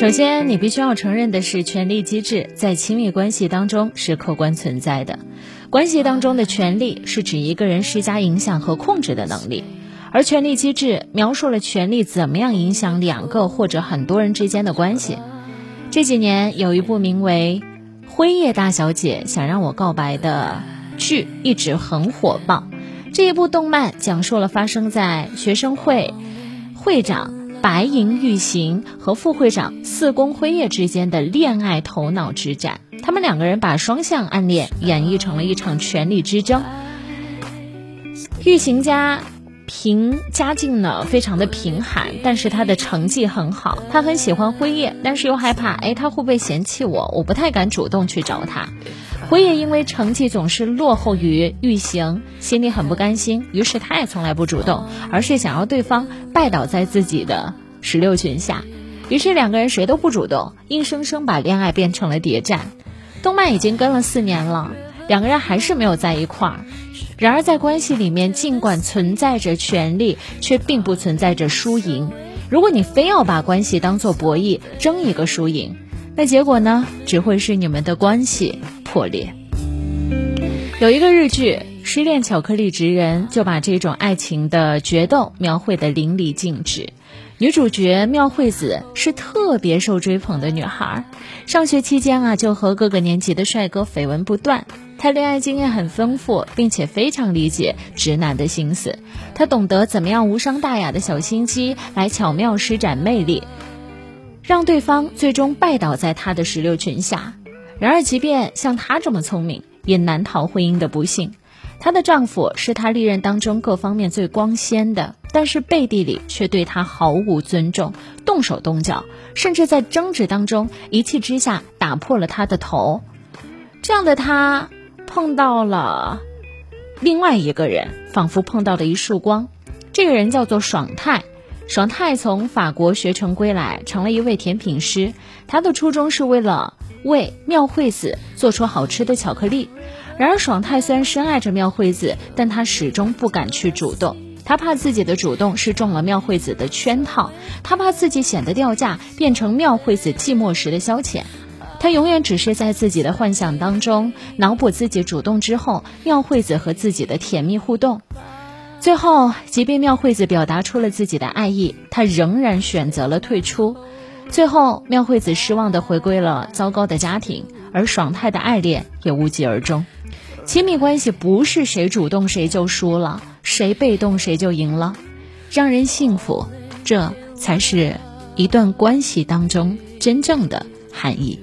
首先，你必须要承认的是，权力机制在亲密关系当中是客观存在的。关系当中的权力是指一个人施加影响和控制的能力，而权力机制描述了权力怎么样影响两个或者很多人之间的关系。这几年有一部名为《辉夜大小姐想让我告白》的剧一直很火爆。这一部动漫讲述了发生在学生会会长。白银玉行和副会长四宫辉夜之间的恋爱头脑之战，他们两个人把双向暗恋演绎成了一场权力之争。玉行家平家境呢非常的贫寒，但是他的成绩很好，他很喜欢辉夜，但是又害怕，哎，他会不会嫌弃我？我不太敢主动去找他。辉夜因为成绩总是落后于玉行，心里很不甘心，于是他也从来不主动，而是想要对方拜倒在自己的石榴裙下。于是两个人谁都不主动，硬生生把恋爱变成了谍战。动漫已经跟了四年了，两个人还是没有在一块儿。然而在关系里面，尽管存在着权利，却并不存在着输赢。如果你非要把关系当做博弈，争一个输赢，那结果呢，只会是你们的关系。破裂。有一个日剧《失恋巧克力职人》就把这种爱情的决斗描绘的淋漓尽致。女主角妙惠子是特别受追捧的女孩，上学期间啊就和各个年级的帅哥绯闻不断。她恋爱经验很丰富，并且非常理解直男的心思。她懂得怎么样无伤大雅的小心机来巧妙施展魅力，让对方最终拜倒在她的石榴裙下。然而，即便像她这么聪明，也难逃婚姻的不幸。她的丈夫是她历任当中各方面最光鲜的，但是背地里却对她毫无尊重，动手动脚，甚至在争执当中一气之下打破了她的头。这样的她碰到了另外一个人，仿佛碰到了一束光。这个人叫做爽泰。爽泰从法国学成归来，成了一位甜品师。他的初衷是为了。为妙惠子做出好吃的巧克力，然而爽太虽然深爱着妙惠子，但他始终不敢去主动，他怕自己的主动是中了妙惠子的圈套，他怕自己显得掉价，变成妙惠子寂寞时的消遣，他永远只是在自己的幻想当中脑补自己主动之后，妙惠子和自己的甜蜜互动，最后即便妙惠子表达出了自己的爱意，他仍然选择了退出。最后，妙惠子失望的回归了糟糕的家庭，而爽太的爱恋也无疾而终。亲密关系不是谁主动谁就输了，谁被动谁就赢了。让人幸福，这才是一段关系当中真正的含义。